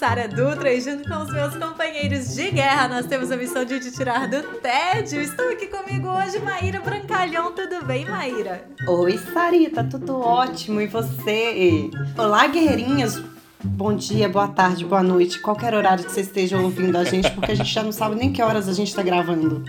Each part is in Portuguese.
Sara Dutra e junto com os meus companheiros de guerra nós temos a missão de te tirar do tédio. Estou aqui comigo hoje, Maíra Brancalhão. Tudo bem, Maíra? Oi, Sarita, tudo ótimo. E você? Olá, guerreirinhas. Bom dia, boa tarde, boa noite, qualquer horário que você esteja ouvindo a gente, porque a gente já não sabe nem que horas a gente tá gravando.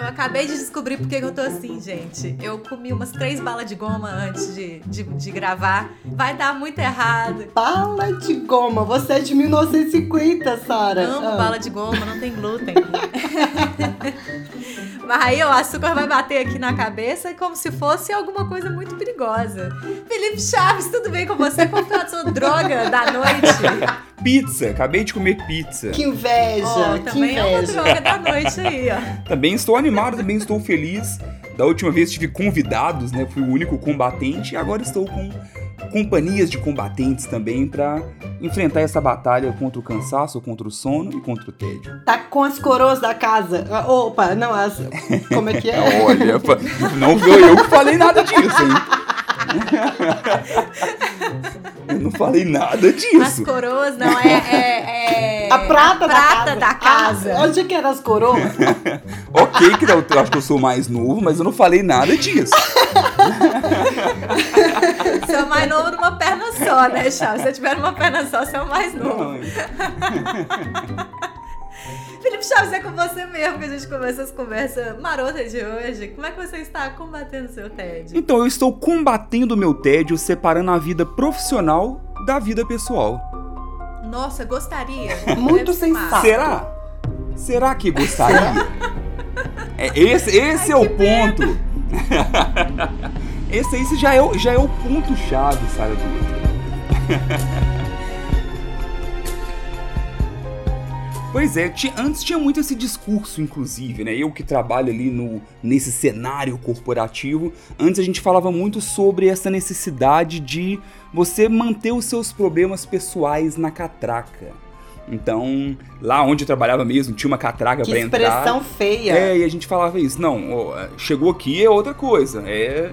Eu acabei de descobrir por que eu tô assim, gente. Eu comi umas três balas de goma antes de, de, de gravar. Vai dar muito errado. Bala de goma, você é de 1950, Sara. Amo ah. bala de goma, não tem glúten. Mas aí o açúcar vai bater aqui na cabeça como se fosse alguma coisa muito perigosa. Felipe Chaves, tudo bem com você? Qual foi a sua droga da noite? Pizza, acabei de comer pizza. Que inveja, oh, que também inveja. é uma droga da noite aí, ó. Também estou animado, também estou feliz. Da última vez tive convidados, né? Fui o único combatente e agora estou com companhias de combatentes também para enfrentar essa batalha contra o cansaço, contra o sono e contra o tédio. Tá com as coroas da casa. Opa, não, as. Como é que é? Olha, não viu eu que falei nada disso, hein? Eu não falei nada disso. As coroas, não, é. é, é a prata, a prata da casa. Da casa. Ah, onde que eram as coroas? ok, que eu, eu acho que eu sou mais novo, mas eu não falei nada disso. você é o mais novo numa perna só, né, Charles? Se você tiver uma perna só, você é o mais novo. Não, Felipe Chaves, é com você mesmo que a gente começa as conversas marotas de hoje. Como é que você está combatendo o seu tédio? Então, eu estou combatendo o meu tédio separando a vida profissional da vida pessoal. Nossa, gostaria. Muito sensato. Será? Será que gostaria? é, esse esse Ai, é o ponto. esse esse já é, já é o ponto-chave, Sara Pois é, antes tinha muito esse discurso, inclusive, né? Eu que trabalho ali no, nesse cenário corporativo, antes a gente falava muito sobre essa necessidade de você manter os seus problemas pessoais na catraca. Então, lá onde eu trabalhava mesmo, tinha uma catraca para entrar. expressão feia. É, e a gente falava isso. Não, chegou aqui é outra coisa. É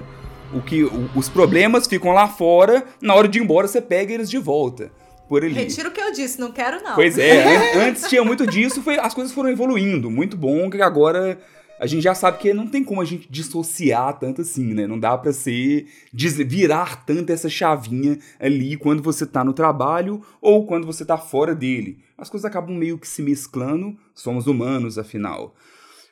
o que o, os problemas ficam lá fora, na hora de ir embora você pega eles de volta por ali. Retiro o que eu disse, não quero não. Pois é, antes tinha muito disso, foi, as coisas foram evoluindo, muito bom, que agora a gente já sabe que não tem como a gente dissociar tanto assim, né? Não dá para ser virar tanto essa chavinha ali quando você tá no trabalho ou quando você tá fora dele. As coisas acabam meio que se mesclando, somos humanos afinal.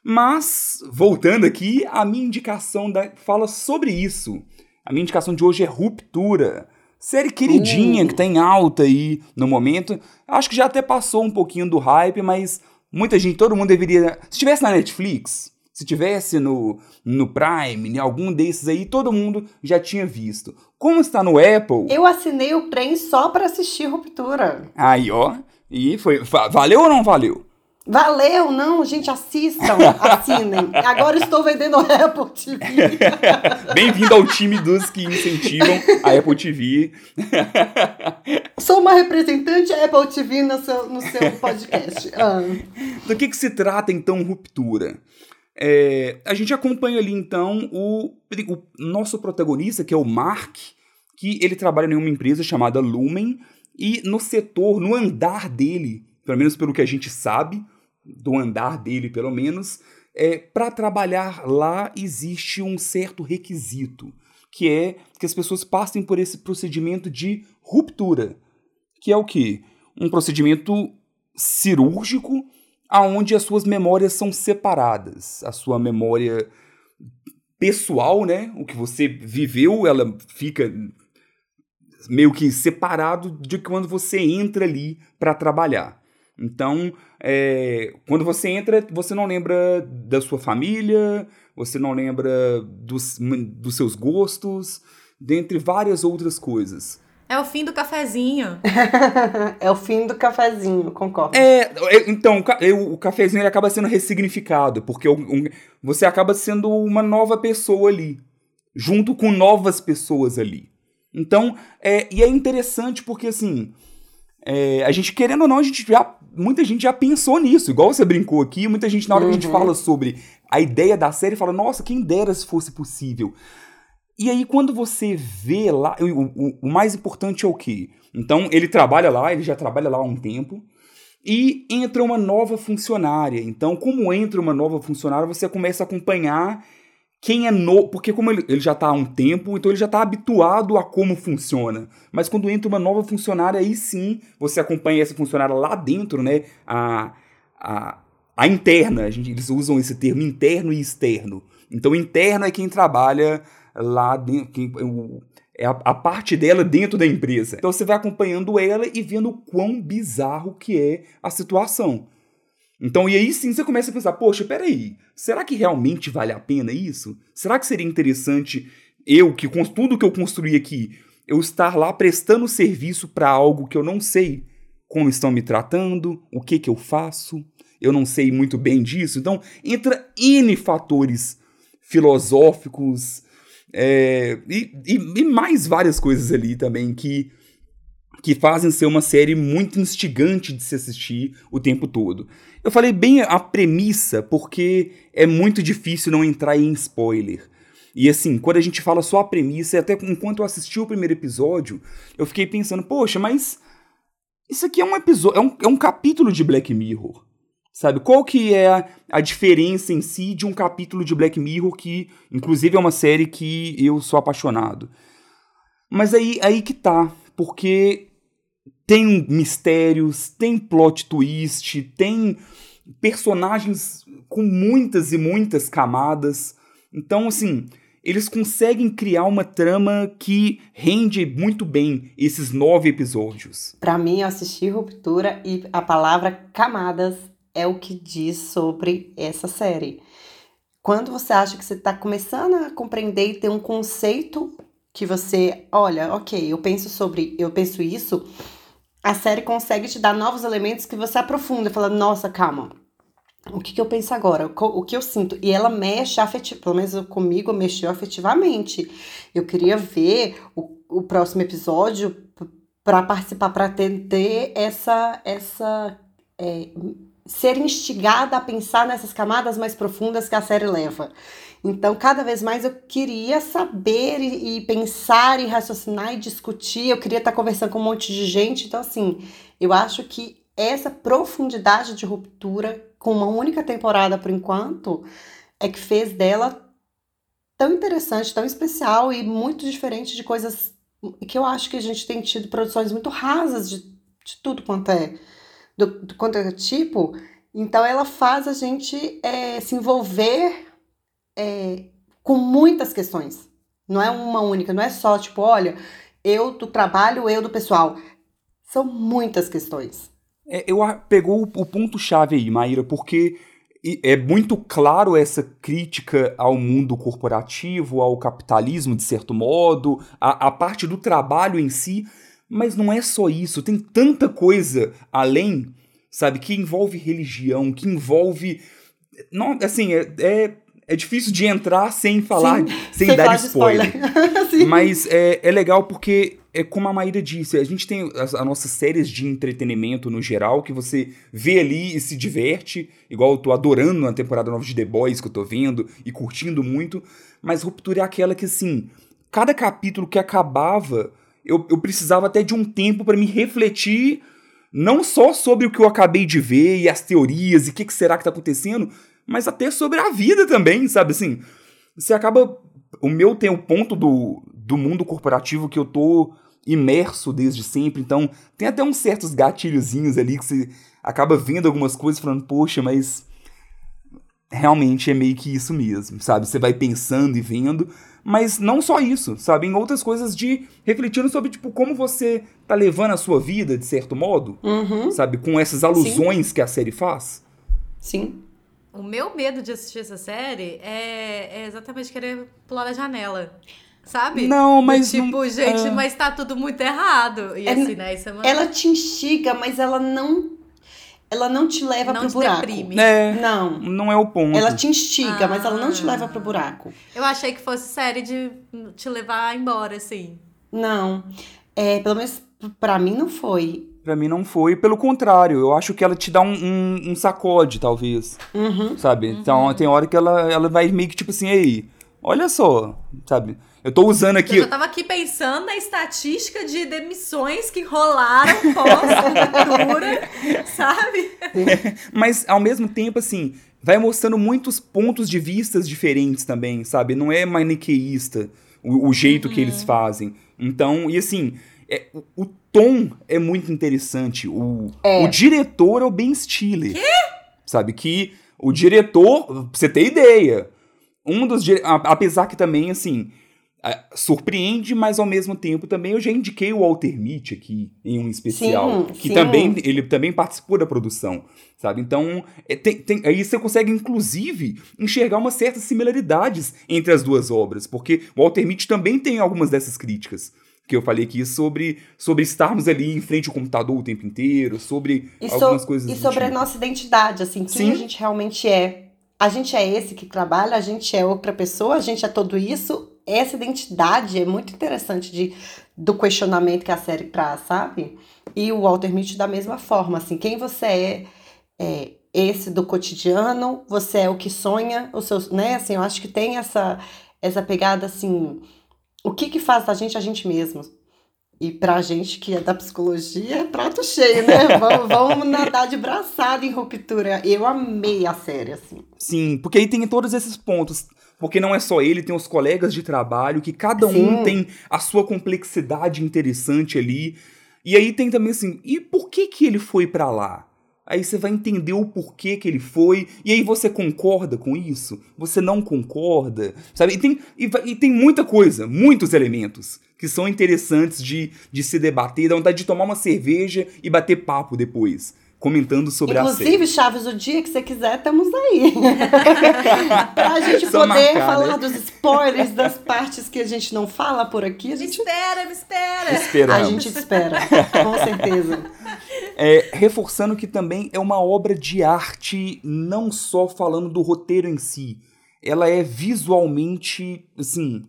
Mas voltando aqui, a minha indicação da, fala sobre isso. A minha indicação de hoje é ruptura. Série queridinha uh. que tá em alta aí no momento. Acho que já até passou um pouquinho do hype, mas muita gente, todo mundo deveria. Se tivesse na Netflix, se tivesse no, no Prime, em algum desses aí, todo mundo já tinha visto. Como está no Apple. Eu assinei o Prem só para assistir Ruptura. Aí, ó. E foi. Valeu ou não valeu? Valeu, não, gente, assistam, assinem. Agora estou vendendo a Apple TV. Bem-vindo ao time dos que incentivam a Apple TV. Sou uma representante Apple TV no seu, no seu podcast. Ah. Do que, que se trata, então, Ruptura? É, a gente acompanha ali, então, o, o nosso protagonista, que é o Mark, que ele trabalha em uma empresa chamada Lumen, e no setor, no andar dele, pelo menos pelo que a gente sabe, do andar dele, pelo menos, é, para trabalhar lá existe um certo requisito, que é que as pessoas passem por esse procedimento de ruptura, que é o que? Um procedimento cirúrgico aonde as suas memórias são separadas. A sua memória pessoal, né, o que você viveu, ela fica meio que separado de quando você entra ali para trabalhar. Então, é, quando você entra, você não lembra da sua família, você não lembra dos, dos seus gostos, dentre várias outras coisas. É o fim do cafezinho. é o fim do cafezinho, concordo. É, é então, o cafezinho ele acaba sendo ressignificado, porque um, você acaba sendo uma nova pessoa ali, junto com novas pessoas ali. Então, é, e é interessante porque, assim, é, a gente, querendo ou não, a gente já, muita gente já pensou nisso, igual você brincou aqui, muita gente, na hora uhum. que a gente uhum. fala sobre a ideia da série, fala, nossa, quem dera se fosse possível. E aí, quando você vê lá, o, o, o, mais importante é o quê? Então, ele trabalha lá, ele já trabalha lá há um tempo, e entra uma nova funcionária. Então, como entra uma nova funcionária, você começa a acompanhar quem é novo. Porque, como ele, ele já está há um tempo, então ele já está habituado a como funciona. Mas quando entra uma nova funcionária, aí sim você acompanha essa funcionária lá dentro, né? A, a, a interna. A gente, eles usam esse termo interno e externo. Então, interno é quem trabalha lá dentro. é a, a, parte dela dentro da empresa. Então você vai acompanhando ela e vendo o quão bizarro que é a situação. Então, e aí sim você começa a pensar, poxa, peraí, será que realmente vale a pena isso? Será que seria interessante eu, que com tudo que eu construí aqui, eu estar lá prestando serviço para algo que eu não sei como estão me tratando, o que que eu faço, eu não sei muito bem disso. Então, entra N fatores filosóficos, é, e, e, e, mais várias coisas ali também que, que fazem ser uma série muito instigante de se assistir o tempo todo. Eu falei bem a premissa porque é muito difícil não entrar em spoiler. E assim, quando a gente fala só a premissa, até enquanto eu assisti o primeiro episódio, eu fiquei pensando, poxa, mas isso aqui é um episódio, é um, é um capítulo de Black Mirror. Sabe? Qual que é a diferença em si de um capítulo de Black Mirror que, inclusive, é uma série que eu sou apaixonado? Mas aí, aí que tá, porque tem mistérios, tem plot twist, tem personagens com muitas e muitas camadas. Então, assim, eles conseguem criar uma trama que rende muito bem esses nove episódios. Para mim, eu assisti Ruptura e a palavra camadas é o que diz sobre essa série. Quando você acha que você está começando a compreender e ter um conceito que você, olha, ok, eu penso sobre, eu penso isso, a série consegue te dar novos elementos que você aprofunda, fala, nossa, calma, o que, que eu penso agora? O que eu sinto? E ela mexe afetivamente, pelo menos comigo mexeu afetivamente. Eu queria ver o, o próximo episódio para participar, para ter essa, essa é, ser instigada a pensar nessas camadas mais profundas que a série leva. Então, cada vez mais eu queria saber e, e, pensar e raciocinar e discutir. Eu queria estar conversando com um monte de gente. Então, assim, eu acho que essa profundidade de ruptura, com uma única temporada por enquanto, é que fez dela tão interessante, tão especial e muito diferente de coisas que eu acho que a gente tem tido produções muito rasas de, de tudo quanto é do, do quanto é tipo, então ela faz a gente é, se envolver é, com muitas questões. Não é uma única, não é só tipo, olha, eu do trabalho, eu do pessoal. São muitas questões. É, eu pegou o, o ponto-chave aí, Maíra, porque é muito claro essa crítica ao mundo corporativo, ao capitalismo, de certo modo, a, a parte do trabalho em si, mas não é só isso, tem tanta coisa além, sabe, que envolve religião, que envolve. Não, assim, é, é, é difícil de entrar sem falar, Sim, sem dar spoiler. spoiler. mas é, é legal porque, é como a Maíra disse, a gente tem as, as, nossas séries de entretenimento no geral, que você vê ali e se diverte, igual eu tô adorando a temporada nova de The Boys que eu tô vendo e curtindo muito, mas Ruptura é aquela que, assim, cada capítulo que acabava eu, eu precisava até de um tempo para me refletir, não só sobre o que eu acabei de ver e as teorias e o que, que será que está acontecendo, mas até sobre a vida também, sabe? Assim, você acaba. O meu tem o ponto do, do mundo corporativo que eu tô imerso desde sempre, então tem até uns certos gatilhozinhos ali que você acaba vendo algumas coisas falando, poxa, mas realmente é meio que isso mesmo, sabe? Você vai pensando e vendo, mas não só isso, sabe? Em outras coisas de refletindo sobre, tipo, como você tá levando a sua vida, de certo modo, uhum. sabe? Com essas alusões Sim. que a série faz. Sim. O meu medo de assistir essa série é, é exatamente querer pular da janela. sabe? Não, mas. Do tipo, não- gente, é. mas tá tudo muito errado. E É- assim, né? Isso é uma... Ela te instiga, mas ela não. Ela não te leva não pro te buraco. deprime. É, Não. não é o ponto. Ela te instiga, mas ela não te Ah. leva pro buraco. Eu achei que fosse série de te levar embora, assim. Não. É, pelo menos pra mim não foi. Pra mim não foi. Pelo contrário, eu acho que ela te dá um, um, um sacode, talvez. Uhum. Sabe? Então tem hora que ela, ela vai meio que tipo assim, ei, olha só, sabe? Eu tô usando aqui. Eu já tava aqui pensando na estatística de demissões que rolaram pós-cultura, sabe? Mas ao mesmo tempo, assim, vai mostrando muitos pontos de vistas diferentes também, sabe? Não é maniqueísta o, o jeito que eles fazem. Então, e assim, é, o, o tom é muito interessante. O, É. o diretor é o Ben Stiller. Sabe? Que o diretor, pra você ter ideia, um dos. Apesar que também, assim. Surpreende, mas ao mesmo tempo também eu já indiquei o Walter Mitty aqui em um especial. Sim, que sim. também ele também participou da produção, sabe? Então, é, tem- tem- aí você consegue, inclusive, enxergar umas certas similaridades entre as duas obras, porque o Walter Mitty também tem algumas dessas críticas que eu falei aqui sobre, sobre estarmos ali em frente ao computador o tempo inteiro, sobre E, so- algumas coisas e sobre a tipo. nossa identidade, assim, quem Sim. a gente realmente é. A gente é esse que trabalha, a gente é outra pessoa, a gente é tudo isso. Essa identidade é muito interessante de, do questionamento que a série traz, sabe? E o Walter Mitty da mesma forma, assim, quem você é, é esse do cotidiano, você é o que sonha, os seus, né? Assim, eu acho que tem essa essa pegada assim, o que que faz da gente a gente mesmo? E pra gente que é da psicologia, é prato cheio, né? vamos, vamos nadar de braçada em ruptura. Eu amei a série, assim. Sim, porque aí tem todos esses pontos. Porque não é só ele, tem os colegas de trabalho, que cada um Sim. tem a sua complexidade interessante ali. E aí tem também assim, e por que que ele foi pra lá? Aí você vai entender o porquê que ele foi, e aí você concorda com isso? Você não concorda? Sabe? E tem, e, e tem muita coisa, muitos elementos que são interessantes de, de se debater, dá vontade de tomar uma cerveja e bater papo depois, comentando sobre a série. Inclusive, Chaves, o dia que você quiser, estamos aí. pra gente Só poder marcar, falar né? dos spoilers das partes que a gente não fala por aqui. A Me gente, espera, me espera. a Esperamos. gente te espera, com certeza. É, reforçando que também é uma obra de arte, não só falando do roteiro em si. Ela é visualmente, assim,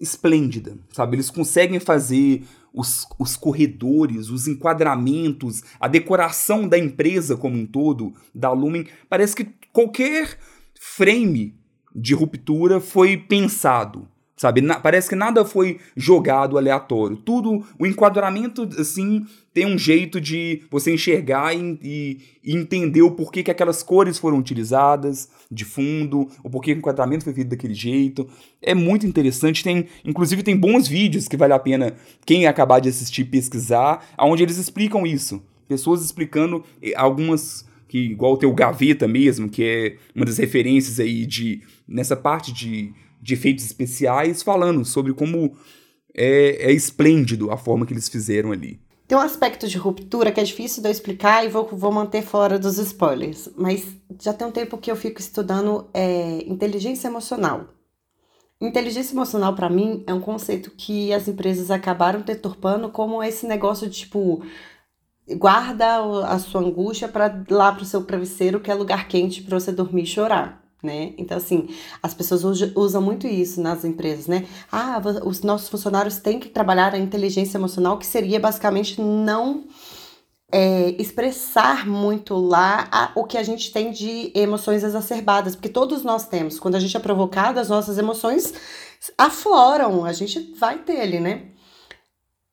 esplêndida, sabe? Eles conseguem fazer os, os corredores, os enquadramentos, a decoração da empresa como um todo, da Lumen. Parece que qualquer frame de ruptura foi pensado, sabe? Na- parece que nada foi jogado aleatório. Tudo, o enquadramento, assim, tem um jeito de você enxergar e, e- entender o porquê que aquelas cores foram utilizadas de fundo, o porquê que o enquadramento foi feito daquele jeito. É muito interessante. Tem, inclusive, tem bons vídeos que vale a pena quem acabar de assistir pesquisar, onde eles explicam isso. Pessoas explicando eh, algumas que igual tem o Gaveta mesmo, que é uma das referências aí de nessa parte de, de efeitos especiais, falando sobre como é, é esplêndido a forma que eles fizeram ali. Tem um aspecto de ruptura que é difícil de eu explicar e vou, vou manter fora dos spoilers. Mas já tem um tempo que eu fico estudando é, inteligência emocional. Inteligência emocional, pra mim, é um conceito que as empresas acabaram deturpando como esse negócio de tipo. Guarda o- a sua angústia para lá pro seu travesseiro, que é lugar quente para você dormir e chorar. Né? Então, assim, as pessoas usam muito isso nas empresas, né? Ah, os nossos funcionários têm que trabalhar a inteligência emocional, que seria basicamente não é, expressar muito lá a- o que a gente tem de emoções exacerbadas, porque todos nós temos. Quando a gente é provocado, as nossas emoções afloram, a gente vai ter ali, né?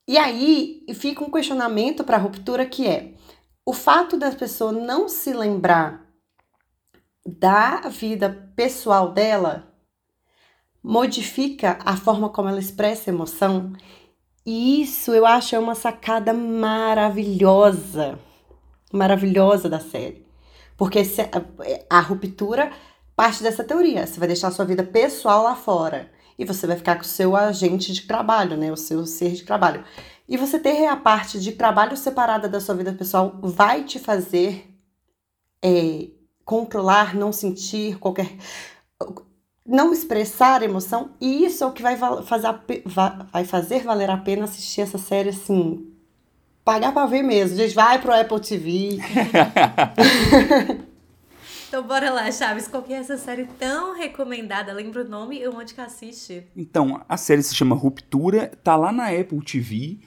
E aí fica um questionamento para a ruptura que é o fato da pessoa não se lembrar da vida pessoal dela modifica a forma como ela expressa emoção. E isso eu acho é uma sacada maravilhosa, maravilhosa da série. Porque a, a ruptura parte dessa teoria. Você vai deixar a sua vida pessoal lá fora. E você vai ficar com o seu agente de trabalho, né? O seu ser de trabalho. E você ter a parte de trabalho separada da sua vida pessoal vai te fazer é, controlar, não sentir qualquer. não expressar emoção, e isso é o que vai fazer, vai fazer valer a pena assistir essa série assim. Pagar pra ver mesmo. Gente, vai pro Apple TV. então bora lá, Chaves. Qual que é essa série tão recomendada? Lembra o nome e onde que assiste? Então, a série se chama Ruptura, tá lá na Apple TV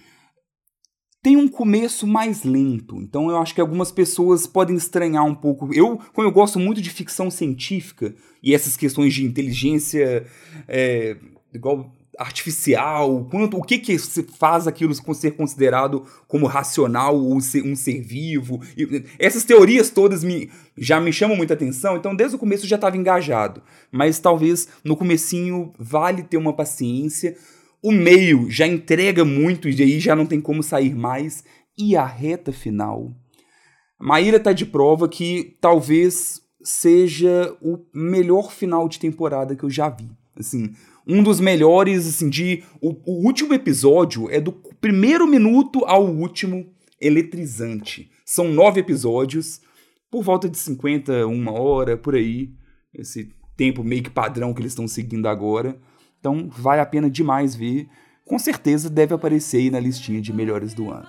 tem um começo mais lento. Então eu acho que algumas pessoas podem estranhar um pouco. Eu, como eu gosto muito de ficção científica e essas questões de inteligência é, igual artificial, quanto o que que faz aquilo ser considerado como racional ou ser, um ser vivo. E, essas teorias todas me, já me chamam muita atenção, então desde o começo eu já estava engajado. Mas talvez no comecinho vale ter uma paciência o meio já entrega muito e aí já não tem como sair mais. E a reta final? Maíra tá de prova que talvez seja o melhor final de temporada que eu já vi. Assim, um dos melhores, assim, de. O, o último episódio é do primeiro minuto ao último eletrizante. São nove episódios, por volta de 50, uma hora, por aí. Esse tempo meio que padrão que eles estão seguindo agora. Então vale a pena demais ver. Com certeza deve aparecer aí na listinha de melhores do ano.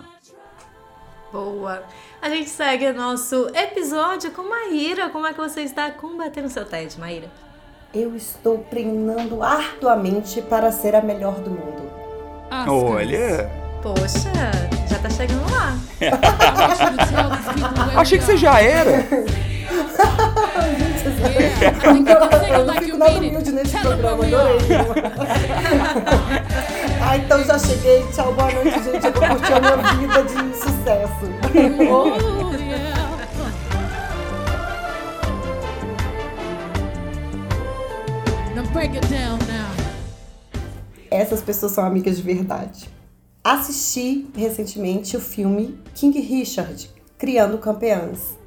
Boa! A gente segue nosso episódio com Maíra. Como é que você está combatendo seu TED, Maíra? Eu estou treinando arduamente para ser a melhor do mundo. Olha! Poxa, já tá chegando lá. Achei que você já era. Eu não fico nada humilde nesse programa, adorei. ah, então já cheguei. Tchau, boa noite, gente. Eu vou curtir a minha vida de sucesso. oh, yeah. break it down now. Essas pessoas são amigas de verdade. Assisti recentemente o filme King Richard, Criando Campeãs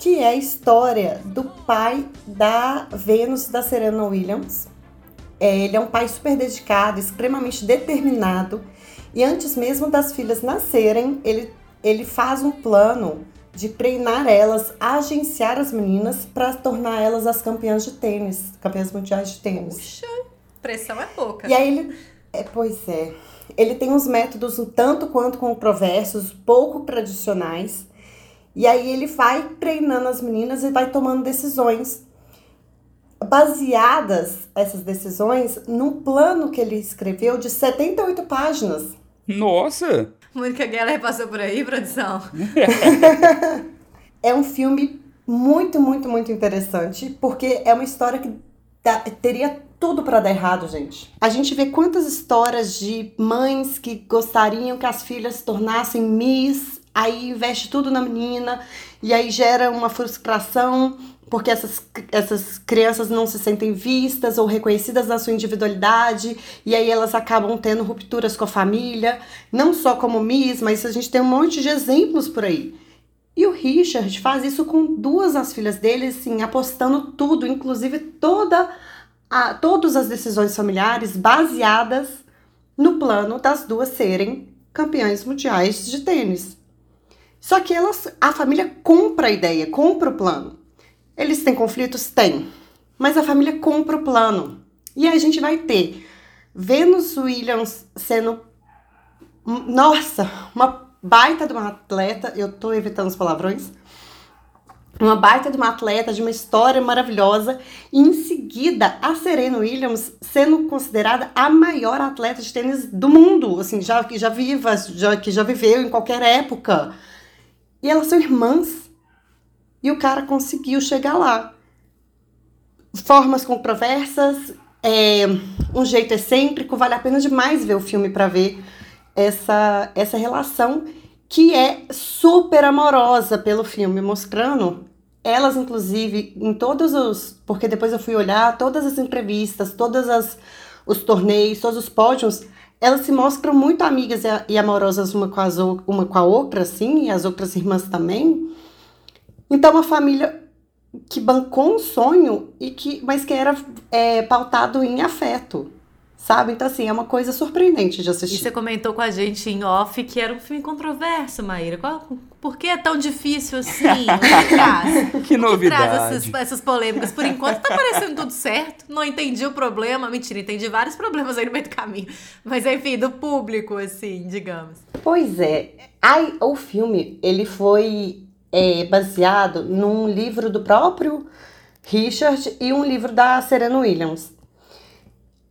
que é a história do pai da Vênus da Serena Williams. É, ele é um pai super dedicado, extremamente determinado, e antes mesmo das filhas nascerem, ele, ele faz um plano de treinar elas, agenciar as meninas para tornar elas as campeãs de tênis, campeãs mundiais de tênis. Puxa, pressão é pouca. E aí ele, é, pois é, ele tem uns métodos um tanto quanto controversos, pouco tradicionais, e aí ele vai treinando as meninas e vai tomando decisões baseadas essas decisões num plano que ele escreveu de 78 páginas. Nossa! Mônica Geller passou por aí, produção. é um filme muito, muito, muito interessante, porque é uma história que teria tudo para dar errado, gente. A gente vê quantas histórias de mães que gostariam que as filhas se tornassem Miss aí investe tudo na menina e aí gera uma frustração porque essas, essas crianças não se sentem vistas ou reconhecidas na sua individualidade, e aí elas acabam tendo rupturas com a família, não só como Miss, mas a gente tem um monte de exemplos por aí. E o Richard faz isso com duas das filhas dele, assim, apostando tudo, inclusive toda a, todas as decisões familiares baseadas no plano das duas serem campeãs mundiais de tênis. Só que elas, a família compra a ideia, compra o plano. Eles têm conflitos? Tem. Mas a família compra o plano. E a gente vai ter Venus Williams sendo, nossa, uma baita de uma atleta. Eu tô evitando os palavrões. Uma baita de uma atleta, de uma história maravilhosa. E em seguida, a Serena Williams sendo considerada a maior atleta de tênis do mundo. Assim, já, que já viva, já, que já viveu em qualquer época e elas são irmãs. E o cara conseguiu chegar lá. Formas controversas, é, um jeito excêntrico, vale a pena demais ver o filme para ver essa, essa relação que é super amorosa pelo filme, mostrando elas, inclusive, em todos os. Porque depois eu fui olhar todas as entrevistas, todas as os torneios, todos os pódios, elas se mostram muito amigas e amorosas uma com, as, uma com a outra, assim, e as outras irmãs também. Então, uma família que bancou um sonho, e que, mas que era é, pautado em afeto, Sabe? Então, assim, é uma coisa surpreendente de E assistir. você comentou com a gente em off que era um filme controverso, Maíra. Qual, por que é tão difícil assim? O que traz? Que O que traz novidade. essas, essas polêmicas? Por enquanto tá parecendo tudo certo. Não entendi o problema. Mentira, entendi vários problemas aí no meio do caminho. Mas enfim, do público, assim, digamos. Pois é, ai, o filme ele foi é, baseado num livro do próprio Richard e um livro da Serena Williams.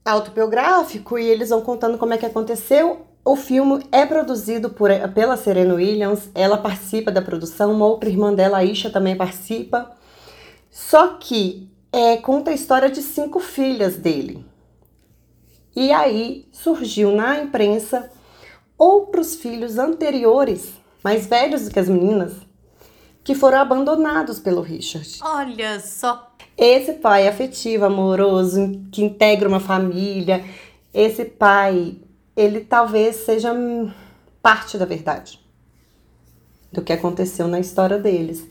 Autobiográfico e eles vão contando como é que aconteceu. O filme é produzido por, pela Serena Williams, ela participa da produção, uma outra irmã dela, Isha, também participa. Só que é, conta a história de cinco filhas dele. E aí surgiu na imprensa outros filhos anteriores, mais velhos do que as meninas, que foram abandonados pelo Richard. Olha só. Esse pai afetivo, amoroso, que integra uma família, esse pai, ele talvez seja parte da verdade do que aconteceu na história deles.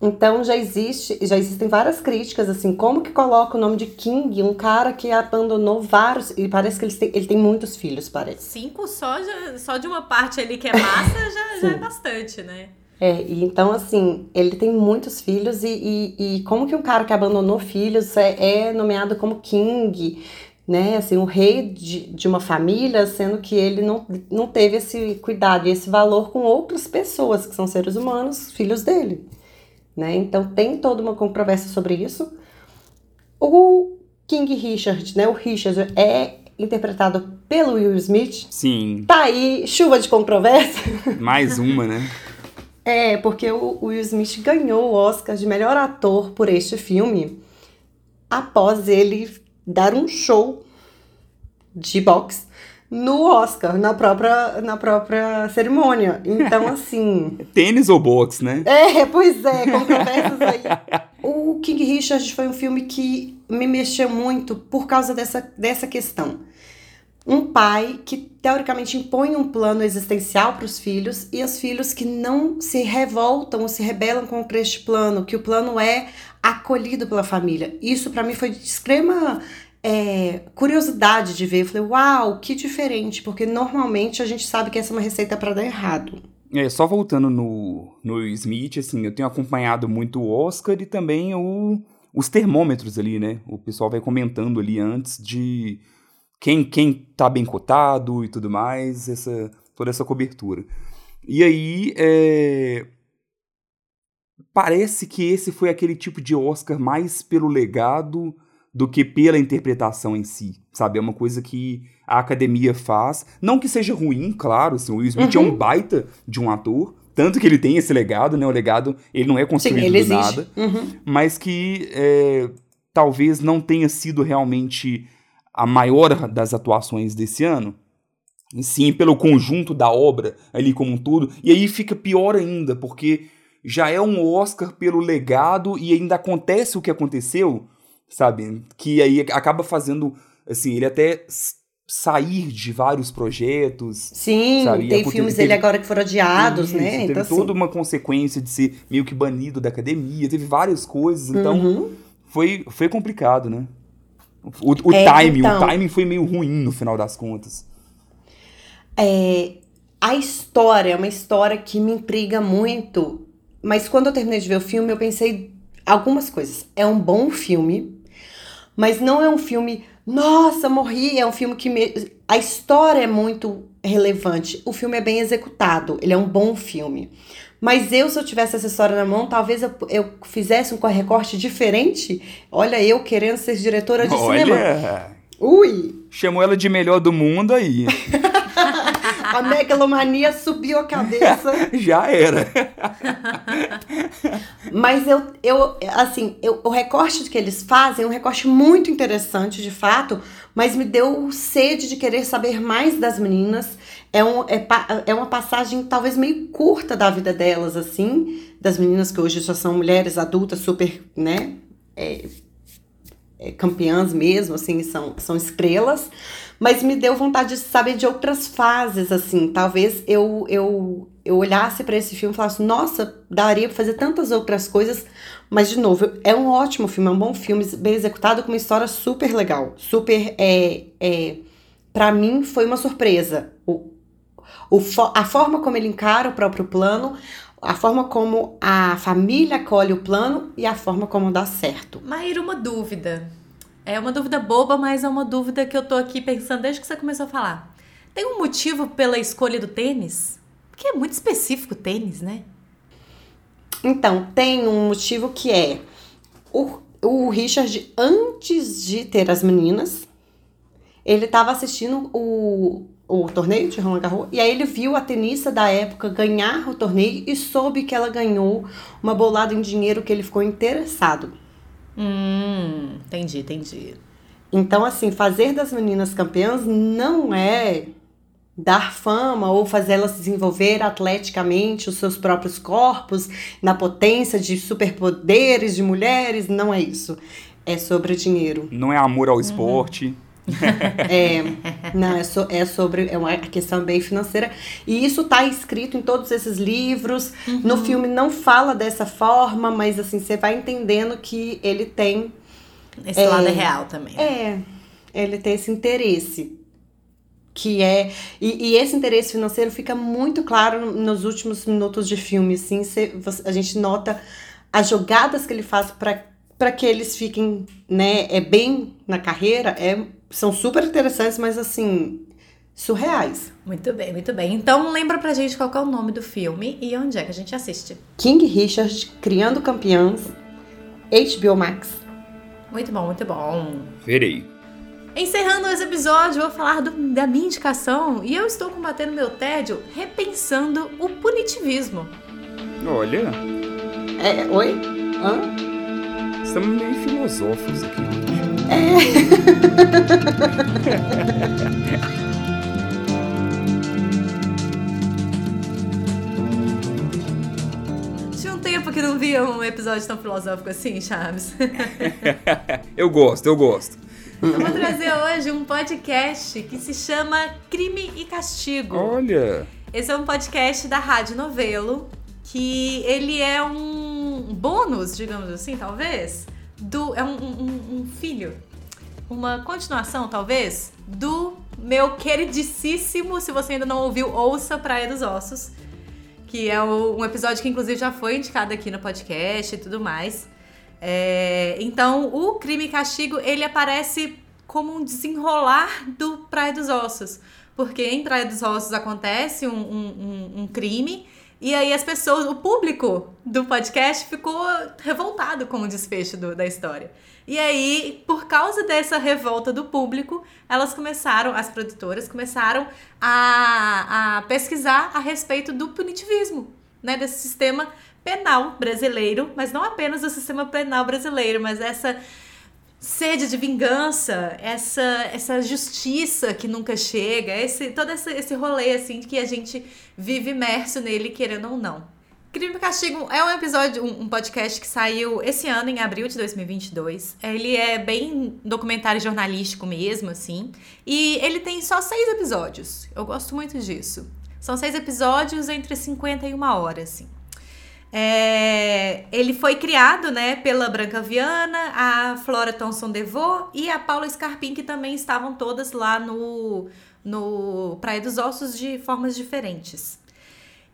Então já existe, já existem várias críticas assim, como que coloca o nome de King, um cara que abandonou vários e parece que ele tem, ele tem muitos filhos, parece. Cinco só, já- só de uma parte ali que é massa já, já é bastante, né? É, e então assim, ele tem muitos filhos e, e, e como que um cara que abandonou filhos é, é nomeado como king, né? Assim, o rei de, de uma família, sendo que ele não, não teve esse cuidado e esse valor com outras pessoas que são seres humanos, filhos dele, né? Então tem toda uma controvérsia sobre isso. O King Richard, né? O Richard é interpretado pelo Will Smith. Sim, Tá aí, chuva de controvérsia. mais uma, né? É, porque o Will Smith ganhou o Oscar de melhor ator por este filme após ele dar um show de boxe no Oscar, na própria, na própria cerimônia. Então, assim. Tênis ou boxe, né? É, pois é, controvérsias aí. O King Richard foi um filme que me mexeu muito por causa dessa, dessa questão. Um pai que teoricamente impõe um plano existencial para os filhos e os filhos que não se revoltam ou se rebelam contra este plano, que o plano é acolhido pela família. Isso para mim foi de extrema é, curiosidade de ver. Eu falei, uau, que diferente, porque normalmente a gente sabe que essa é uma receita para dar errado. É, só voltando no, no Smith, assim, eu tenho acompanhado muito o Oscar e também o, os termômetros ali, né? O pessoal vai comentando ali antes de quem, quem tá bem cotado e tudo mais, essa, toda essa cobertura. E aí, é, parece que esse foi aquele tipo de Oscar mais pelo legado do que pela interpretação em si, sabe? É uma coisa que a academia faz. Não que seja ruim, claro, assim, o Will Smith é um baita de um ator, tanto que ele tem esse legado, né? O legado, ele não é Sim, construído do existe. nada, Uhum. mas que é, talvez não tenha sido realmente a maior das atuações desse ano. E sim pelo conjunto da obra ali como um todo. E aí fica pior ainda, porque já é um Oscar pelo legado e ainda acontece o que aconteceu, sabe? Que aí acaba fazendo, assim, ele até sair de vários projetos. Sim, Sabe, tem aconte- filmes teve- dele agora que foram adiados, Isso, né? Teve Então, assim, toda uma consequência de ser meio que banido da academia, teve várias coisas, então uhum. foi, foi complicado, né? O, o É, timing, então. o timing foi meio ruim no final das contas. É, a história é uma história que me intriga muito, mas quando eu terminei de ver o filme, eu pensei algumas coisas. É um bom filme, mas não é um filme, nossa, morri, é um filme que me... a história é muito relevante. O filme é bem executado, ele é um bom filme. Mas eu, se eu tivesse essa história na mão, talvez eu, eu fizesse um recorte diferente. Olha, eu querendo ser diretora de cinema. Olha, Ui! chamou ela de melhor do mundo aí. A megalomania subiu a cabeça. Já era. Mas eu, eu assim, eu, o recorte que eles fazem é um recorte muito interessante, de fato, mas me deu sede de querer saber mais das meninas. É, um, é, é uma passagem talvez meio curta da vida delas, assim, das meninas que hoje já são mulheres adultas, super, né? é, é, campeãs mesmo, assim, são, são estrelas, mas me deu vontade de saber de outras fases, assim, talvez eu, eu, eu olhasse para esse filme e falasse, nossa, daria para fazer tantas outras coisas, mas de novo, é um ótimo filme, é um bom filme, bem executado, com uma história super legal, super, é, é, para mim foi uma surpresa, o, a forma como ele encara o próprio plano, a forma como a família acolhe o plano e a forma como dá certo. Maíra, uma dúvida. É uma dúvida boba, mas é uma dúvida que eu tô aqui pensando desde que você começou a falar. Tem um motivo pela escolha do tênis? Porque é muito específico o tênis, né? Então, tem um motivo que é o, o Richard, antes de ter as meninas, ele estava assistindo o, o torneio de Roland Garros e aí ele viu a tenista da época ganhar o torneio e soube que ela ganhou uma bolada em dinheiro que ele ficou interessado. Hum, entendi, entendi. Então, assim, fazer das meninas campeãs não é dar fama ou fazer elas desenvolver atleticamente os seus próprios corpos na potência de superpoderes de mulheres, não é isso. É sobre dinheiro. Não é amor ao esporte. É, não, é, so, é sobre é uma questão bem financeira. E isso está escrito em todos esses livros. Uhum. No filme não fala dessa forma, mas assim, você vai entendendo que ele tem. Esse é, lado é real também. É, ele tem esse interesse. Que é. E, e esse interesse financeiro fica muito claro nos últimos minutos de filme. Assim, você, a gente nota as jogadas que ele faz para que eles fiquem né, é bem na carreira é são super interessantes, mas assim, surreais. Muito bem, muito bem. Então lembra pra gente qual é o nome do filme e onde é que a gente assiste. King Richard, Criando Campeãs, HBO Max. Muito bom, muito bom. Verei. Encerrando esse episódio, vou falar do, da minha indicação e eu estou combatendo meu tédio repensando o punitivismo. Olha. É, oi? Hã? Estamos meio filosóficos aqui. É. Tinha um tempo que não via um episódio tão filosófico assim, Chaves. eu gosto, eu gosto. Eu vou trazer hoje um podcast que se chama Crime e Castigo. Olha! Esse é um podcast da Rádio Novelo, que ele é um bônus, digamos assim, talvez, do. É um, um, um filho uma continuação, talvez, do meu queridíssimo, se você ainda não ouviu, ouça Praia dos Ossos, que é um episódio que inclusive já foi indicado aqui no podcast e tudo mais. É, então, o Crime e Castigo, ele aparece como um desenrolar do Praia dos Ossos, porque em Praia dos Ossos acontece um, um, um crime e aí as pessoas, o público do podcast ficou revoltado com o desfecho do, da história. E aí, por causa dessa revolta do público, elas começaram, as produtoras começaram a, a pesquisar a respeito do punitivismo, né? Desse sistema penal brasileiro, mas não apenas o sistema penal brasileiro, mas essa sede de vingança, essa essa justiça que nunca chega, esse todo esse, esse rolê assim que a gente vive imerso nele querendo ou não. Crime e Castigo é um episódio, um, um, podcast que saiu esse ano, em abril de 2022. Ele é bem documentário jornalístico mesmo, assim. E ele tem só seis episódios. Eu gosto muito disso. São seis episódios entre 50 e uma hora, assim. É, ele foi criado né, pela Branca Viana, a Flora Thomson DeVoe e a Paula Scarpin, que também estavam todas lá no, no Praia dos Ossos de formas diferentes.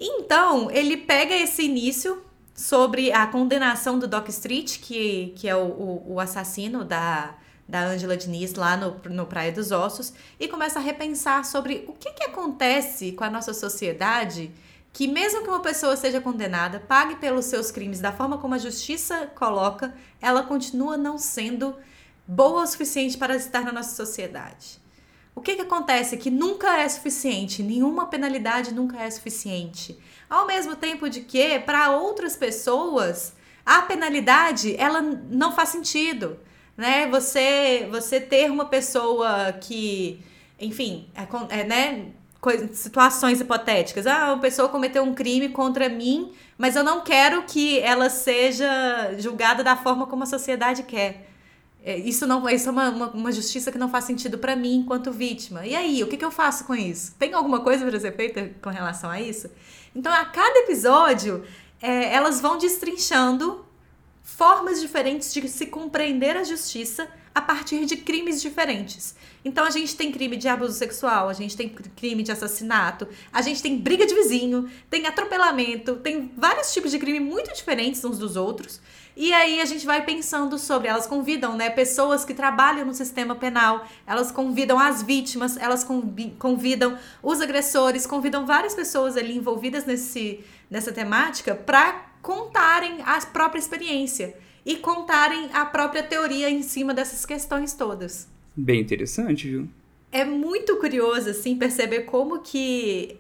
Então, ele pega esse início sobre a condenação do Doc Street, que, que é o, o, o assassino da, da Angela Diniz lá no, no Praia dos Ossos, e começa a repensar sobre o que, que acontece com a nossa sociedade que mesmo que uma pessoa seja condenada, pague pelos seus crimes da forma como a justiça coloca, ela continua não sendo boa o suficiente para estar na nossa sociedade. O que, que acontece? Que nunca é suficiente, nenhuma penalidade nunca é suficiente. Ao mesmo tempo de que, para outras pessoas, a penalidade ela não faz sentido. Né? Você, você ter uma pessoa que, enfim, é, é né? Situações hipotéticas. Ah, uma pessoa cometeu um crime contra mim, mas eu não quero que ela seja julgada da forma como a sociedade quer. é, isso não isso é uma, uma, uma justiça que não faz sentido para mim enquanto vítima. E aí, o que, que eu faço com isso? Tem alguma coisa para ser feita com relação a isso? Então, a cada episódio, é, elas vão destrinchando formas diferentes de se compreender a justiça a partir de crimes diferentes. Então a gente tem crime de abuso sexual, a gente tem crime de assassinato, a gente tem briga de vizinho, tem atropelamento, tem vários tipos de crime muito diferentes uns dos outros. E aí a gente vai pensando sobre, elas convidam, né, pessoas que trabalham no sistema penal, elas convidam as vítimas, elas convidam os agressores, convidam várias pessoas ali envolvidas nesse, nessa temática para contarem a própria experiência e contarem a própria teoria em cima dessas questões todas. Bem interessante, viu? É muito curioso, assim, perceber como que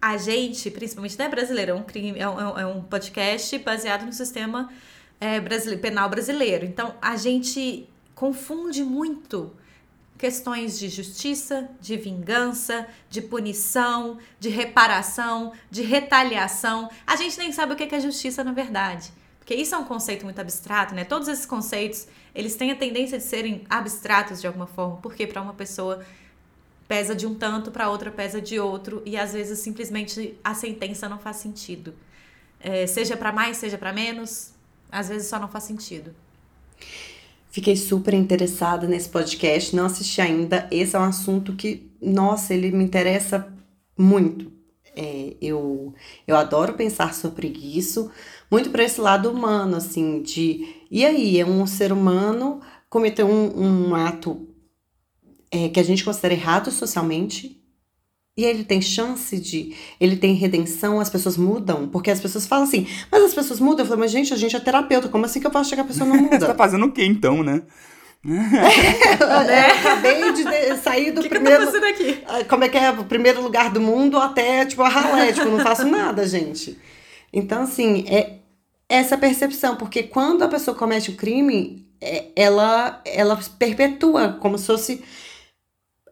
a gente, principalmente né, brasileiro, é um, crime, é um, é um podcast baseado no sistema é, brasileiro, penal brasileiro. Então, a gente confunde muito questões de justiça, de vingança, de punição, de reparação, de retaliação. A gente nem sabe o que é justiça na verdade. Porque isso é um conceito muito abstrato, né? Todos esses conceitos, eles têm a tendência de serem abstratos de alguma forma, porque para uma pessoa pesa de um tanto, para outra pesa de outro, e às vezes simplesmente a sentença não faz sentido. É, seja para mais, seja para menos, às vezes só não faz sentido. Fiquei super interessada nesse podcast, não assisti ainda. Esse é um assunto que, nossa, ele me interessa muito. É, eu, eu adoro pensar sobre isso, muito para esse lado humano, assim, de e aí, é um ser humano cometeu um, um ato é, que a gente considera errado socialmente, e ele tem chance de. Ele tem redenção, as pessoas mudam. Porque as pessoas falam assim, mas as pessoas mudam. Eu falo, mas gente, a gente é terapeuta, como assim que eu posso chegar a pessoa não muda? Você tá fazendo o quê então, né? é, acabei de sair do que primeiro. Que eu tô aqui? Ah, como é que é? O primeiro lugar do mundo até, tipo, a ralé. tipo, não faço nada, gente. Então, assim, é essa percepção, porque quando a pessoa comete o crime, é, ela, ela perpetua, como se fosse.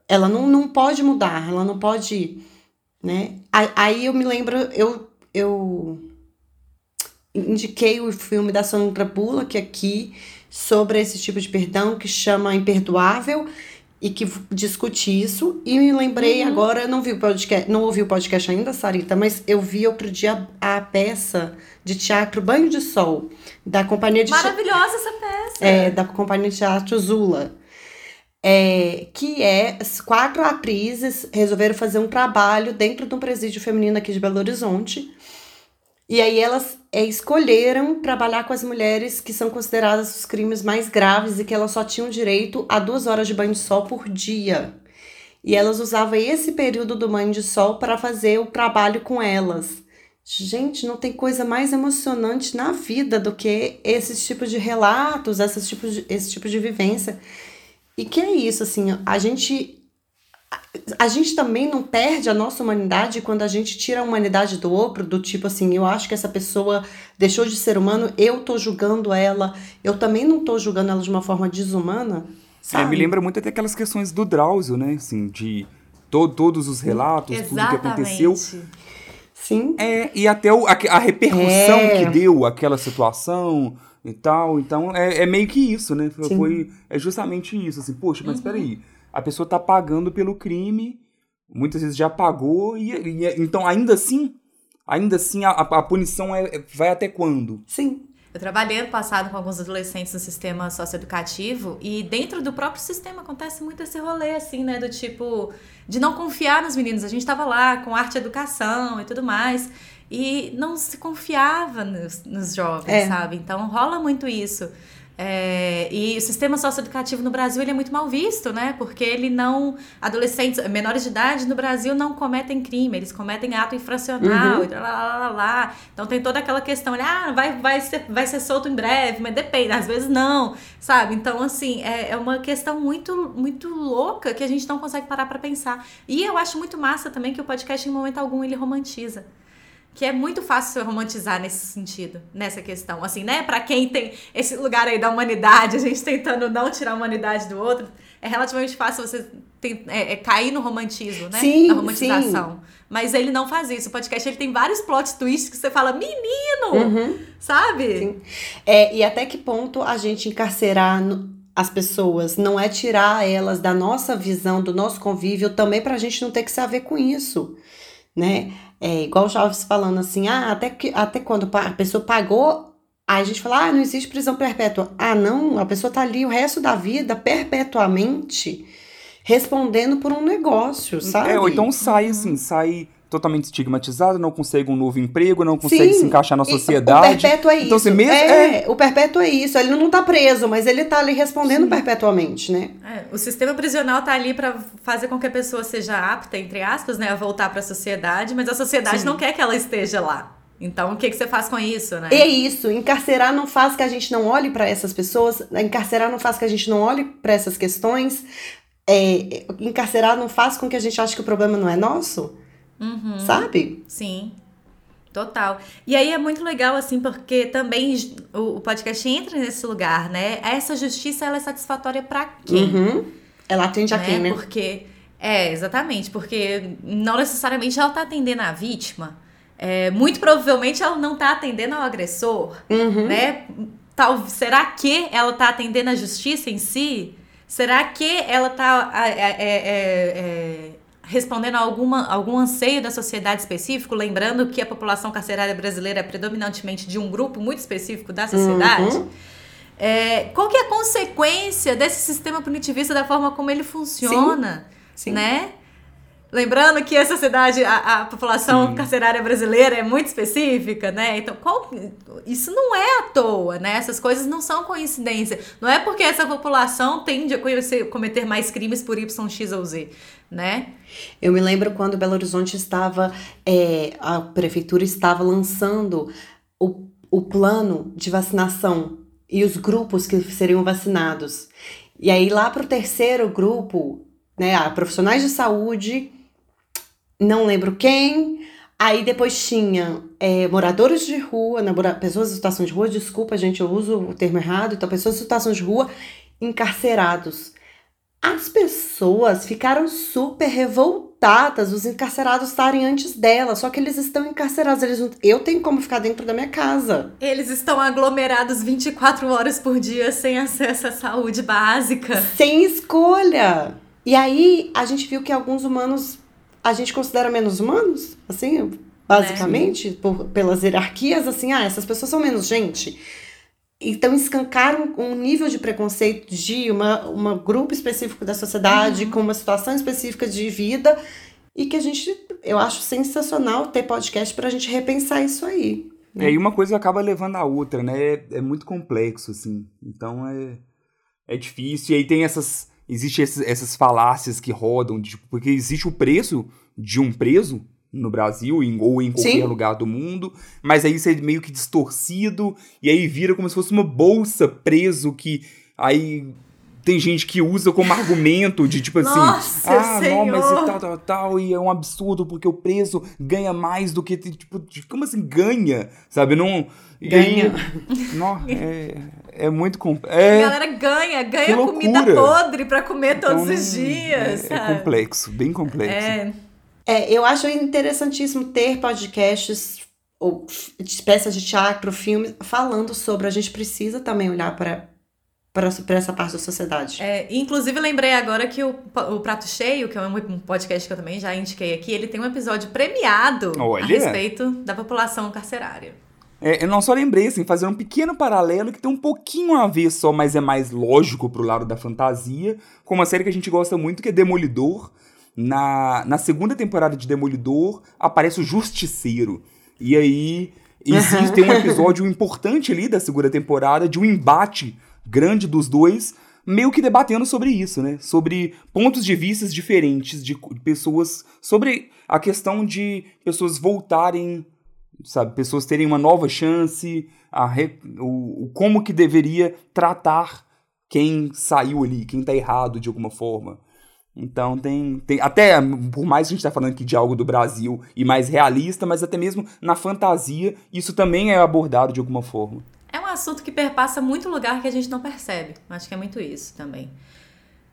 Ela não, não pode mudar, ela não pode. Né? Aí eu me lembro, eu, eu indiquei o filme da Sandra Bullock aqui sobre esse tipo de perdão que chama Imperdoável e que discute isso. E me lembrei uhum. agora, não vi o podcast, não ouvi o podcast ainda, Sarita, mas eu vi outro dia a, a peça de teatro Banho de Sol, da companhia de Maravilhosa essa peça! É, da companhia de teatro Zula. É, que é quatro atrizes resolveram fazer um trabalho dentro de um presídio feminino aqui de Belo Horizonte e aí elas é, escolheram trabalhar com as mulheres que são consideradas os crimes mais graves e que elas só tinham direito a duas horas de banho de sol por dia. E elas usavam esse período do banho de sol para fazer o trabalho com elas. Gente, não tem coisa mais emocionante na vida do que esses tipos de relatos, esses tipos de, esse tipo de vivência. E que é isso, assim, a gente a gente também não perde a nossa humanidade quando a gente tira a humanidade do outro, do tipo assim, eu acho que essa pessoa deixou de ser humano, eu tô julgando ela, eu também não tô julgando ela de uma forma desumana. Sabe? É, me lembra muito até aquelas questões do Drauzio, né? Assim, de to todos os relatos, Exatamente. tudo que aconteceu. Sim. É, e até o, a, a repercussão é. que deu aquela situação e tal. Então, é, é meio que isso, né? Foi, é justamente isso, assim, poxa, mas uhum. peraí a pessoa está pagando pelo crime, muitas vezes já pagou, e, e então ainda assim, ainda assim a, a punição é, vai até quando? Sim. Eu trabalhei ano passado com alguns adolescentes no sistema socioeducativo e dentro do próprio sistema acontece muito esse rolê, assim, né? Do tipo, de não confiar nos meninos. A gente estava lá com arte e educação e tudo mais e não se confiava nos, nos jovens, é. sabe? Então rola muito isso. É, e o sistema socioeducativo no Brasil ele é muito mal visto, né? Porque ele não. Adolescentes, menores de idade no Brasil não cometem crime, eles cometem ato infracional, uhum. e lá, lá, lá, lá, Então tem toda aquela questão, ah, vai, vai, ser, vai ser solto em breve, mas depende, às vezes não, sabe? Então, assim, é, é uma questão muito, muito louca que a gente não consegue parar para pensar. E eu acho muito massa também que o podcast, em momento algum, ele romantiza que é muito fácil romantizar nesse sentido, nessa questão. Assim, né? Para quem tem esse lugar aí da humanidade, a gente tentando não tirar a humanidade do outro, é relativamente fácil você tem, é, é cair no romantismo, né? Sim, Na romantização. Sim. Mas ele não faz isso. O podcast ele tem vários plot twists que você fala, menino! Uhum. Sabe? Sim. É, e até que ponto a gente encarcerar. As pessoas, não é tirar elas da nossa visão, do nosso convívio, também para a gente não ter que se haver com isso, né? É igual o Chaves falando assim, ah, até, que, até quando a pessoa pagou, aí a gente fala, ah, não existe prisão perpétua. Ah, não, a pessoa tá ali o resto da vida, perpetuamente, respondendo por um negócio, sabe? É, ou então sai assim, sai totalmente estigmatizado, não consegue um novo emprego, não consegue Sim, se encaixar na sociedade. O perpétuo é isso. Então, assim, mesmo, é, é, O perpétuo é isso. Ele não tá preso, mas ele tá ali respondendo Sim. perpetuamente, né? É, o sistema prisional tá ali para fazer com que a pessoa seja apta, entre aspas, né, a voltar para a sociedade, mas a sociedade Sim. não quer que ela esteja lá. Então, o que, que você faz com isso, né? É isso. Encarcerar não faz que a gente não olhe para essas pessoas. Encarcerar não faz que a gente não olhe para essas questões. É, encarcerar não faz com que a gente ache que o problema não é nosso. Uhum. Sabe? Sim. Total. E aí é muito legal, assim, porque também o, podcast entra nesse lugar, né? Essa justiça, ela é satisfatória para quem? Uhum. Ela atende né? a quem, né? Porque, é, exatamente, porque não necessariamente ela tá atendendo a vítima. É, muito provavelmente ela não tá atendendo ao agressor, uhum. né? Tal, será que ela tá atendendo a justiça em si? Será que ela tá é, é, é respondendo a alguma, algum anseio da sociedade específico, lembrando que a população carcerária brasileira é predominantemente de um grupo muito específico da sociedade. Uhum. É, qual que é a consequência desse sistema punitivista da forma como ele funciona, Sim. Sim. né? Lembrando que a sociedade, a, a população Sim. carcerária brasileira é muito específica, né? Então, qual, isso não é à toa, né? Essas coisas não são coincidência. Não é porque essa população tende a cometer mais crimes por Y, X ou Z, né? Eu me lembro quando Belo Horizonte estava, é, a prefeitura estava lançando o, o plano de vacinação e os grupos que seriam vacinados. E aí, lá para o terceiro grupo, né, profissionais de saúde não lembro quem. Aí depois tinha é, moradores de rua, pessoas em situação de rua, desculpa, gente, eu uso o termo errado, então pessoas em situação de rua encarcerados. As pessoas ficaram super revoltadas, os encarcerados estarem antes delas, só que eles estão encarcerados, eles não, eu tenho como ficar dentro da minha casa. Eles estão aglomerados 24 horas por dia sem acesso à saúde básica. Sem escolha. E aí a gente viu que alguns humanos a gente considera menos humanos, assim, basicamente, por, pelas hierarquias, assim, ah, essas pessoas são menos gente. Então, escancaram um nível de preconceito de uma, uma grupo específico da sociedade, uhum. com uma situação específica de vida, e que a gente, eu acho sensacional ter podcast para a gente repensar isso aí. Né? É, e uma coisa acaba levando a outra, né? É, é muito complexo, assim. Então, é, é difícil. E aí tem essas Existem essas falácias que rodam, de, tipo, porque existe o preço de um preso no Brasil em, ou em qualquer Sim. lugar do mundo, mas aí isso é meio que distorcido e aí vira como se fosse uma bolsa preso que aí tem gente que usa como argumento de tipo assim, Nossa, ah, senhor. não, mas e tal, tal, tal, e é um absurdo porque o preso ganha mais do que, tipo, como assim ganha, sabe? Não ganha. Aí, não, é, é muito é, A galera ganha, ganha comida podre para comer então, todos os dias. É, é, complexo, bem complexo. É. é, eu acho interessantíssimo ter podcasts ou peças de teatro, filmes, falando sobre. A gente precisa também olhar para para essa parte da sociedade. É, inclusive, lembrei agora que o, o Prato Cheio, que é um podcast que eu também já indiquei aqui, ele tem um episódio premiado Olha. a respeito da população carcerária. É, eu não só lembrei, assim, fazer um pequeno paralelo que tem um pouquinho a ver só, mas é mais lógico pro lado da fantasia, com uma série que a gente gosta muito, que é Demolidor. Na, na segunda temporada de Demolidor, aparece o Justiceiro. E aí, existe um episódio importante ali da segunda temporada de um embate grande dos dois, meio que debatendo sobre isso, né? Sobre pontos de vista diferentes de pessoas, sobre a questão de pessoas voltarem, sabe, pessoas terem uma nova chance, re, o, o, como que deveria tratar quem saiu ali, quem tá errado de alguma forma. Então tem, tem até por mais que a gente tá falando aqui de algo do Brasil e mais realista, mas até mesmo na fantasia isso também é abordado de alguma forma. É um assunto que perpassa muito lugar que a gente não percebe. Acho que é muito isso também.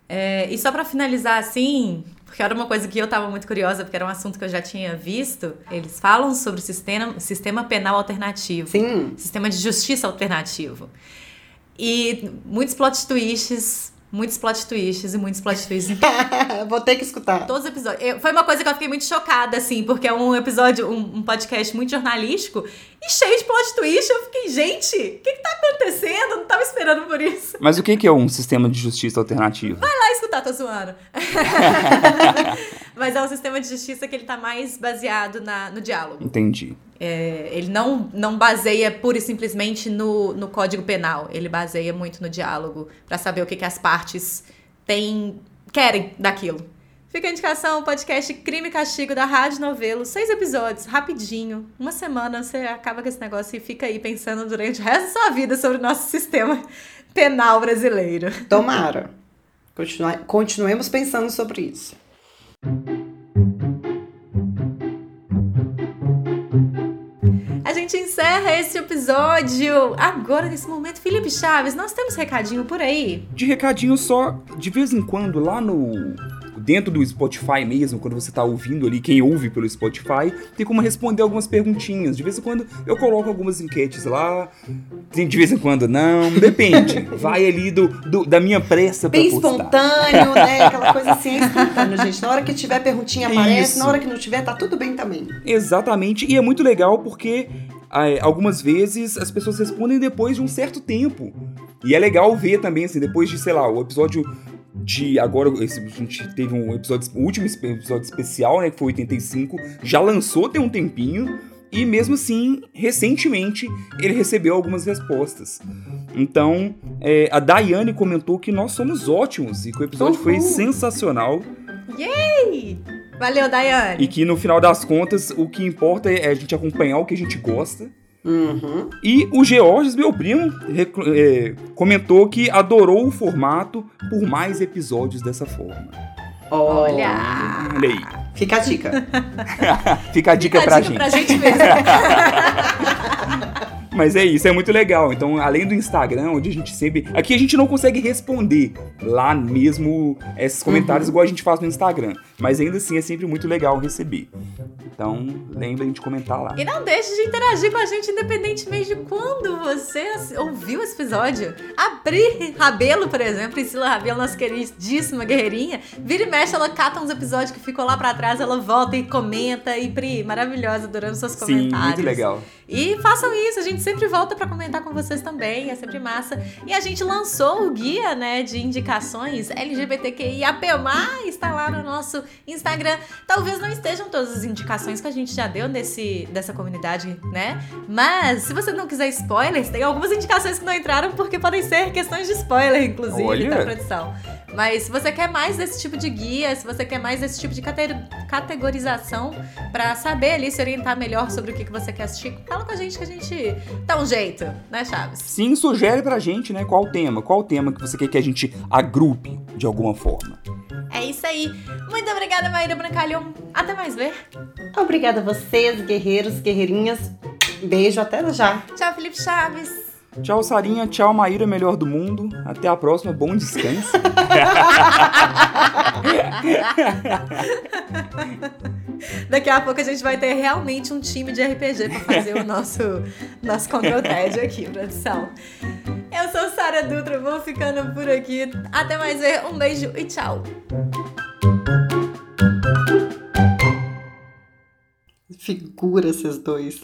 É, e só para finalizar assim, porque era uma coisa que eu estava muito curiosa, porque era um assunto que eu já tinha visto, eles falam sobre o sistema, sistema penal alternativo. Sim. Sistema de justiça alternativo. E muitos plot twists, muitos plot twists e muitos plot twists. Vou ter que escutar. Todos os episódios. Eu- foi uma coisa que eu fiquei muito chocada, assim, porque é um episódio, um, um podcast muito jornalístico e cheio de plot twist. Eu fiquei, gente, o que, que tá acontecendo? Eu não tava esperando por isso. Mas o que que é um sistema de justiça alternativo? Vai lá escutar, tô zoando. Mas é um sistema de justiça que ele tá mais baseado na, no diálogo. Entendi. É, ele não, não baseia pura e simplesmente no, no código penal. Ele baseia muito no diálogo pra saber o que, que as partes têm, querem daquilo. Fica a indicação, o podcast Crime e Castigo da Rádio Novelo. Seis episódios, rapidinho. Uma semana você acaba com esse negócio e fica aí pensando durante o resto da sua vida sobre o nosso sistema penal brasileiro. Tomara. Continuemos pensando sobre isso. Gente encerra esse episódio agora, nesse momento. Felipe Chaves, nós temos recadinho por aí? De recadinho só, de vez em quando, lá no. Dentro do Spotify mesmo, quando você tá ouvindo ali, quem ouve pelo Spotify, tem como responder algumas perguntinhas. De vez em quando eu coloco algumas enquetes lá, de vez em quando não, depende. Vai ali do, do- da minha pressa pra Bem postar. espontâneo, né? Aquela coisa assim, é espontâneo, gente. Na hora que tiver perguntinha aparece, Isso. na hora que não tiver, tá tudo bem também. Exatamente, e é muito legal porque algumas vezes as pessoas respondem depois de um certo tempo. E é legal ver também, assim, depois de, sei lá, o episódio de. Agora, esse, a gente teve um episódio, o último episódio especial, né, que foi 85, já lançou tem um tempinho. E mesmo assim, recentemente, ele recebeu algumas respostas. Então, é, a Daiane comentou que nós somos ótimos e que o episódio foi Uhul. sensacional. Yay! Valeu, Daiane. E que no final das contas, o que importa é a gente acompanhar o que a gente gosta. Uhum. E o Georges, meu primo, é, comentou que adorou o formato por mais episódios dessa forma. Olha! Olha aí. Fica a dica. Fica a dica Fica pra a dica gente. pra gente mesmo. Mas é isso, é muito legal. Então, além do Instagram, onde a gente sempre. Aqui a gente não consegue responder lá mesmo esses comentários igual a gente faz no Instagram. Mas ainda assim é sempre muito legal receber. Então, lembrem de comentar lá. E não deixe de interagir com a gente, independentemente de quando você ouviu esse episódio. A Pri Rabelo, por exemplo, Priscila Rabelo, nossa queridíssima guerreirinha, vira e mexe, ela cata uns episódios que ficou lá pra trás, ela volta e comenta. E Pri, maravilhosa, adorando seus Sim, comentários. muito legal. E façam isso, a gente sempre volta pra comentar com vocês também, é sempre massa. E a gente lançou o guia, né, de indicações LGBTQIAP+, está lá no nosso Instagram. Talvez não estejam todas as indicações que a gente já deu nesse, dessa comunidade, né? Mas, se você não quiser spoilers, tem algumas indicações que não entraram porque podem ser questões de spoiler, inclusive, Olha. da produção. Mas se você quer mais desse tipo de guia, se você quer mais desse tipo de cate- categorização pra saber ali se orientar melhor sobre o que, que você quer assistir, fala com a gente que a gente dá um jeito, né, Chaves? Sim, sugere pra gente, né, qual o tema, qual o tema que você quer que a gente agrupe de alguma forma. É isso aí. Muito obrigada, Maíra Brancalhão. Até mais ver. Obrigada a vocês, guerreiros, guerreirinhas. Beijo, até já. Tchau, Felipe Chaves. Tchau, Sarinha. Tchau, Maíra, melhor do mundo. Até a próxima. Bom descanso. Daqui a pouco a gente vai ter realmente um time de RPG pra fazer o nosso, nosso Control TED aqui, produção. Eu sou Sara Dutra, vou ficando por aqui. Até mais ver. Um beijo e tchau. Figura esses dois.